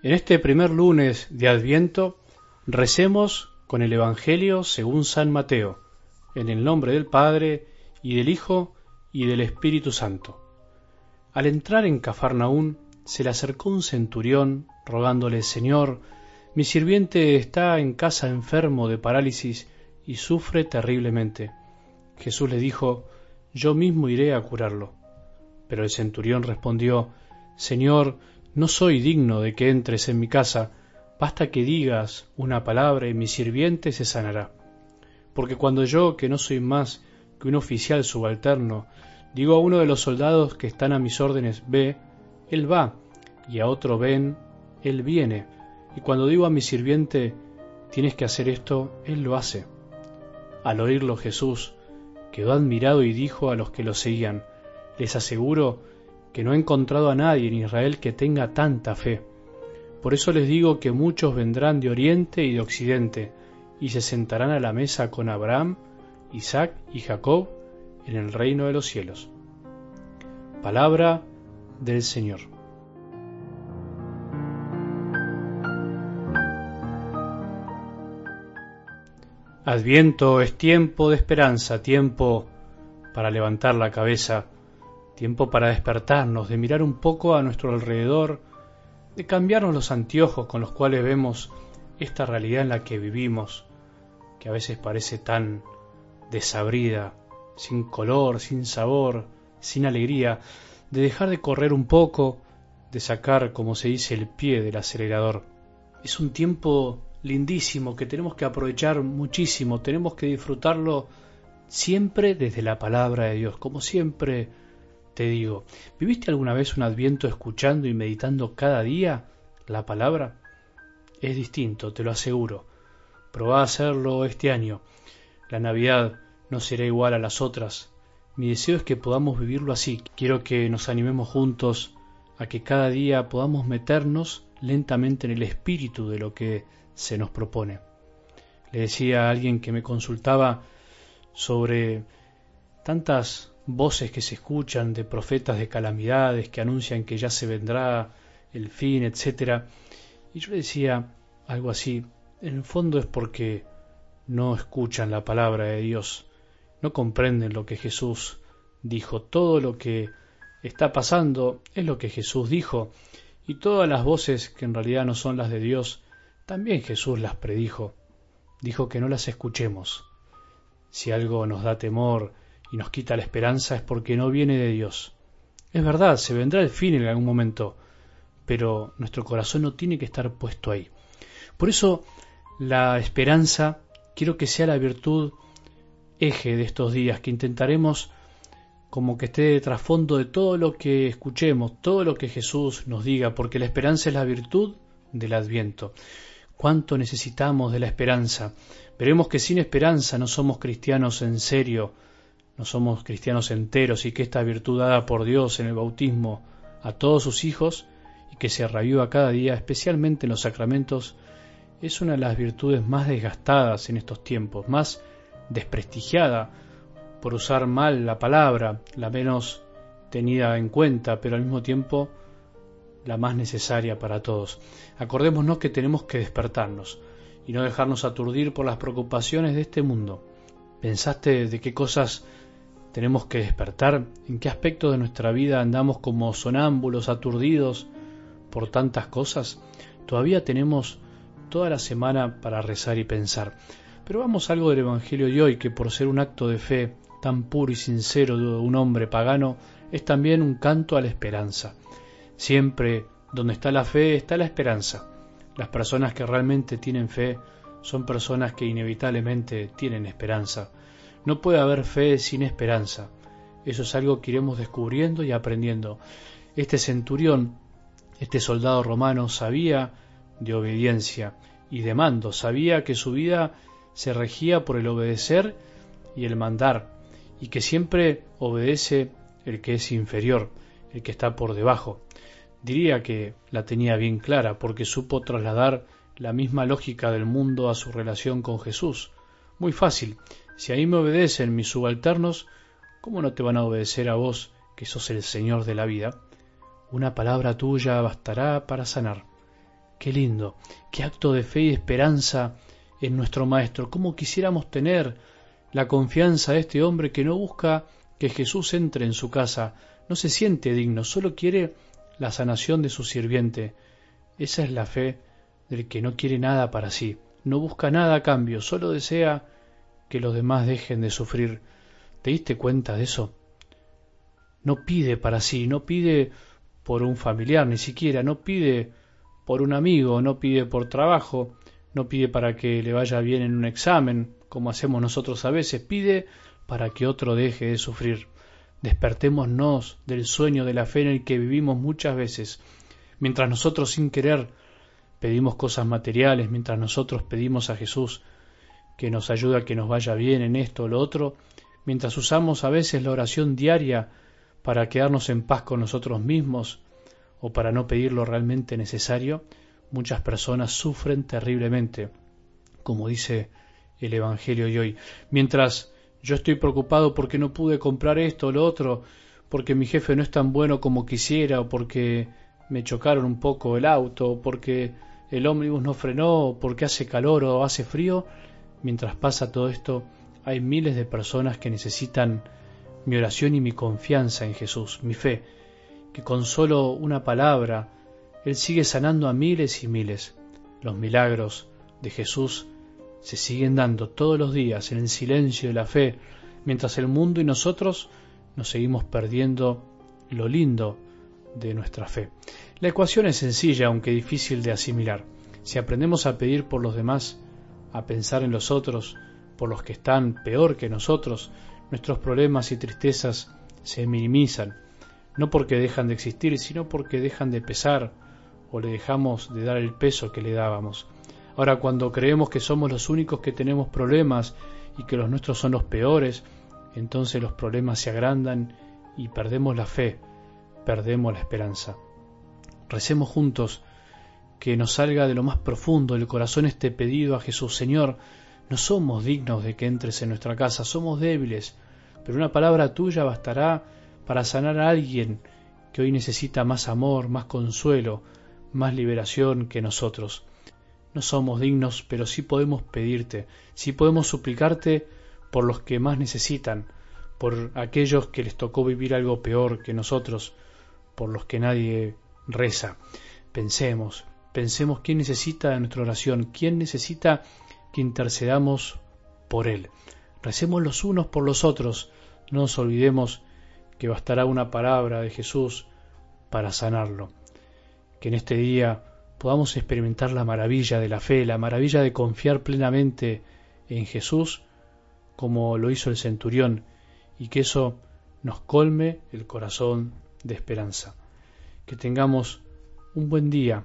En este primer lunes de Adviento recemos con el Evangelio según San Mateo, en el nombre del Padre y del Hijo y del Espíritu Santo. Al entrar en Cafarnaún se le acercó un centurión rogándole Señor, mi sirviente está en casa enfermo de parálisis y sufre terriblemente. Jesús le dijo, Yo mismo iré a curarlo. Pero el centurión respondió, Señor, no soy digno de que entres en mi casa, basta que digas una palabra y mi sirviente se sanará. Porque cuando yo, que no soy más que un oficial subalterno, digo a uno de los soldados que están a mis órdenes, ve, él va, y a otro ven, él viene, y cuando digo a mi sirviente, tienes que hacer esto, él lo hace. Al oírlo Jesús quedó admirado y dijo a los que lo seguían, les aseguro que no he encontrado a nadie en Israel que tenga tanta fe. Por eso les digo que muchos vendrán de oriente y de occidente, y se sentarán a la mesa con Abraham, Isaac y Jacob en el reino de los cielos. Palabra del Señor. Adviento es tiempo de esperanza, tiempo para levantar la cabeza, tiempo para despertarnos, de mirar un poco a nuestro alrededor, de cambiarnos los anteojos con los cuales vemos esta realidad en la que vivimos, que a veces parece tan desabrida, sin color, sin sabor, sin alegría, de dejar de correr un poco, de sacar, como se dice, el pie del acelerador. Es un tiempo lindísimo que tenemos que aprovechar muchísimo, tenemos que disfrutarlo siempre desde la palabra de Dios, como siempre te digo, ¿viviste alguna vez un adviento escuchando y meditando cada día la palabra? Es distinto, te lo aseguro. Probá a hacerlo este año. La Navidad no será igual a las otras. Mi deseo es que podamos vivirlo así. Quiero que nos animemos juntos a que cada día podamos meternos lentamente en el espíritu de lo que se nos propone. Le decía a alguien que me consultaba sobre tantas voces que se escuchan de profetas de calamidades que anuncian que ya se vendrá el fin, etcétera. Y yo decía algo así, en el fondo es porque no escuchan la palabra de Dios, no comprenden lo que Jesús dijo, todo lo que está pasando es lo que Jesús dijo, y todas las voces que en realidad no son las de Dios, también Jesús las predijo, dijo que no las escuchemos. Si algo nos da temor, y nos quita la esperanza es porque no viene de Dios. Es verdad, se vendrá el fin en algún momento, pero nuestro corazón no tiene que estar puesto ahí. Por eso la esperanza quiero que sea la virtud eje de estos días, que intentaremos como que esté de trasfondo de todo lo que escuchemos, todo lo que Jesús nos diga, porque la esperanza es la virtud del adviento. ¿Cuánto necesitamos de la esperanza? Veremos que sin esperanza no somos cristianos en serio, no somos cristianos enteros y que esta virtud dada por Dios en el bautismo a todos sus hijos y que se reviva cada día, especialmente en los sacramentos, es una de las virtudes más desgastadas en estos tiempos, más desprestigiada por usar mal la palabra, la menos tenida en cuenta, pero al mismo tiempo la más necesaria para todos. Acordémonos que tenemos que despertarnos y no dejarnos aturdir por las preocupaciones de este mundo. ¿Pensaste de qué cosas tenemos que despertar, en qué aspecto de nuestra vida andamos como sonámbulos, aturdidos por tantas cosas. Todavía tenemos toda la semana para rezar y pensar. Pero vamos a algo del Evangelio de hoy, que por ser un acto de fe tan puro y sincero de un hombre pagano, es también un canto a la esperanza. Siempre donde está la fe está la esperanza. Las personas que realmente tienen fe son personas que inevitablemente tienen esperanza. No puede haber fe sin esperanza. Eso es algo que iremos descubriendo y aprendiendo. Este centurión, este soldado romano, sabía de obediencia y de mando, sabía que su vida se regía por el obedecer y el mandar, y que siempre obedece el que es inferior, el que está por debajo. Diría que la tenía bien clara porque supo trasladar la misma lógica del mundo a su relación con Jesús. Muy fácil, si a mí me obedecen mis subalternos, ¿cómo no te van a obedecer a vos, que sos el Señor de la vida? Una palabra tuya bastará para sanar. Qué lindo, qué acto de fe y esperanza en nuestro Maestro. ¿Cómo quisiéramos tener la confianza de este hombre que no busca que Jesús entre en su casa, no se siente digno, solo quiere la sanación de su sirviente. Esa es la fe del que no quiere nada para sí, no busca nada a cambio, solo desea que los demás dejen de sufrir. ¿Te diste cuenta de eso? No pide para sí, no pide por un familiar ni siquiera, no pide por un amigo, no pide por trabajo, no pide para que le vaya bien en un examen, como hacemos nosotros a veces, pide para que otro deje de sufrir. Despertémonos del sueño de la fe en el que vivimos muchas veces, mientras nosotros sin querer pedimos cosas materiales, mientras nosotros pedimos a Jesús que nos ayude a que nos vaya bien en esto o lo otro, mientras usamos a veces la oración diaria para quedarnos en paz con nosotros mismos o para no pedir lo realmente necesario, muchas personas sufren terriblemente, como dice el Evangelio de hoy. Mientras yo estoy preocupado porque no pude comprar esto o lo otro, porque mi jefe no es tan bueno como quisiera, o porque me chocaron un poco el auto, o porque el ómnibus no frenó, o porque hace calor o hace frío, mientras pasa todo esto, hay miles de personas que necesitan mi oración y mi confianza en Jesús, mi fe, que con solo una palabra Él sigue sanando a miles y miles. Los milagros de Jesús se siguen dando todos los días en el silencio de la fe, mientras el mundo y nosotros nos seguimos perdiendo lo lindo de nuestra fe. La ecuación es sencilla, aunque difícil de asimilar. Si aprendemos a pedir por los demás, a pensar en los otros, por los que están peor que nosotros, nuestros problemas y tristezas se minimizan, no porque dejan de existir, sino porque dejan de pesar o le dejamos de dar el peso que le dábamos. Ahora, cuando creemos que somos los únicos que tenemos problemas y que los nuestros son los peores, entonces los problemas se agrandan y perdemos la fe, perdemos la esperanza. Recemos juntos que nos salga de lo más profundo del corazón este pedido a Jesús, Señor, no somos dignos de que entres en nuestra casa, somos débiles, pero una palabra tuya bastará para sanar a alguien que hoy necesita más amor, más consuelo, más liberación que nosotros. No somos dignos, pero sí podemos pedirte, sí podemos suplicarte por los que más necesitan, por aquellos que les tocó vivir algo peor que nosotros, por los que nadie reza. Pensemos, pensemos quién necesita de nuestra oración, quién necesita que intercedamos por él. Recemos los unos por los otros, no nos olvidemos que bastará una palabra de Jesús para sanarlo. Que en este día podamos experimentar la maravilla de la fe, la maravilla de confiar plenamente en Jesús, como lo hizo el centurión, y que eso nos colme el corazón de esperanza. Que tengamos un buen día